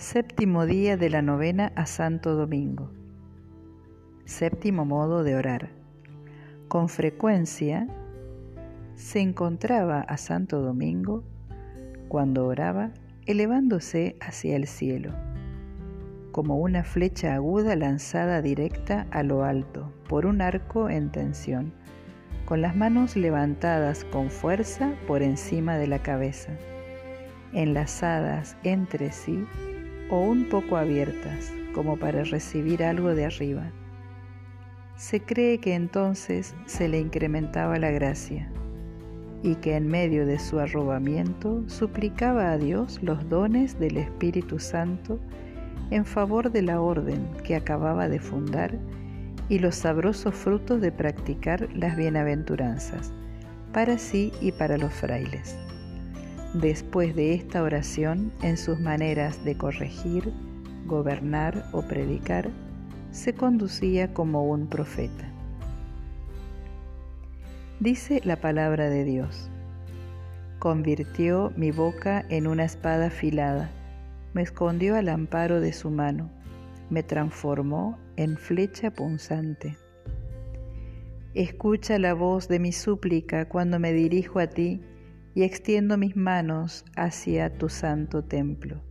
Séptimo día de la novena a Santo Domingo. Séptimo modo de orar. Con frecuencia se encontraba a Santo Domingo cuando oraba elevándose hacia el cielo, como una flecha aguda lanzada directa a lo alto por un arco en tensión, con las manos levantadas con fuerza por encima de la cabeza, enlazadas entre sí o un poco abiertas, como para recibir algo de arriba. Se cree que entonces se le incrementaba la gracia y que en medio de su arrobamiento suplicaba a Dios los dones del Espíritu Santo en favor de la orden que acababa de fundar y los sabrosos frutos de practicar las bienaventuranzas, para sí y para los frailes. Después de esta oración, en sus maneras de corregir, gobernar o predicar, se conducía como un profeta. Dice la palabra de Dios. Convirtió mi boca en una espada afilada, me escondió al amparo de su mano, me transformó en flecha punzante. Escucha la voz de mi súplica cuando me dirijo a ti y extiendo mis manos hacia tu santo templo.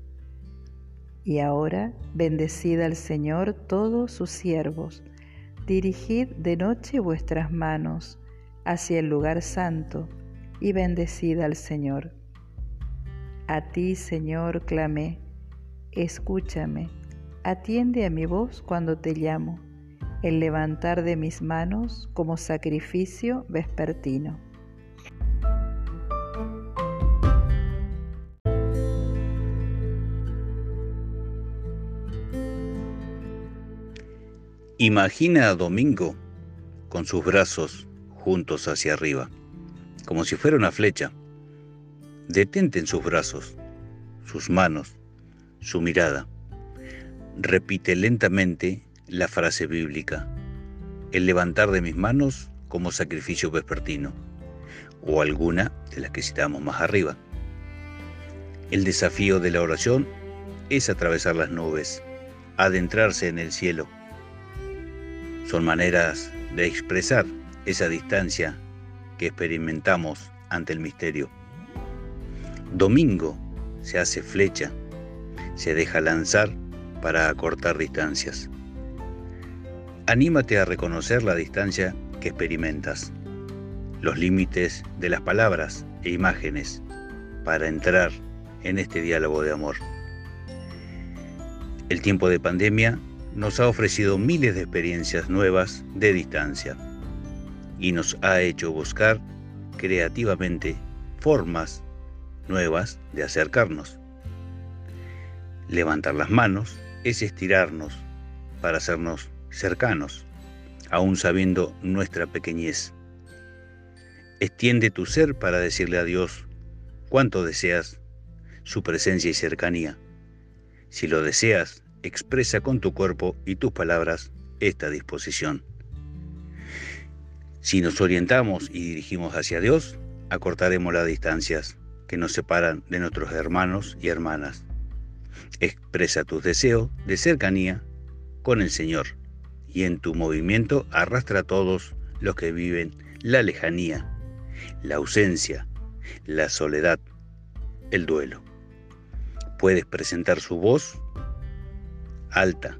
Y ahora, bendecid al Señor todos sus siervos, dirigid de noche vuestras manos hacia el lugar santo y bendecid al Señor. A ti, Señor, clamé, escúchame, atiende a mi voz cuando te llamo, el levantar de mis manos como sacrificio vespertino. Imagina a Domingo con sus brazos juntos hacia arriba, como si fuera una flecha. Detente en sus brazos, sus manos, su mirada. Repite lentamente la frase bíblica, el levantar de mis manos como sacrificio vespertino, o alguna de las que citamos más arriba. El desafío de la oración es atravesar las nubes, adentrarse en el cielo son maneras de expresar esa distancia que experimentamos ante el misterio. Domingo se hace flecha, se deja lanzar para acortar distancias. Anímate a reconocer la distancia que experimentas, los límites de las palabras e imágenes para entrar en este diálogo de amor. El tiempo de pandemia nos ha ofrecido miles de experiencias nuevas de distancia y nos ha hecho buscar creativamente formas nuevas de acercarnos. Levantar las manos es estirarnos para hacernos cercanos, aún sabiendo nuestra pequeñez. Extiende tu ser para decirle a Dios cuánto deseas su presencia y cercanía. Si lo deseas, expresa con tu cuerpo y tus palabras esta disposición. Si nos orientamos y dirigimos hacia Dios, acortaremos las distancias que nos separan de nuestros hermanos y hermanas. Expresa tus deseos de cercanía con el Señor y en tu movimiento arrastra a todos los que viven la lejanía, la ausencia, la soledad, el duelo. Puedes presentar su voz alta.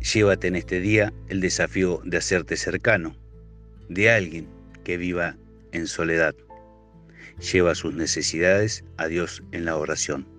Llévate en este día el desafío de hacerte cercano de alguien que viva en soledad. Lleva sus necesidades a Dios en la oración.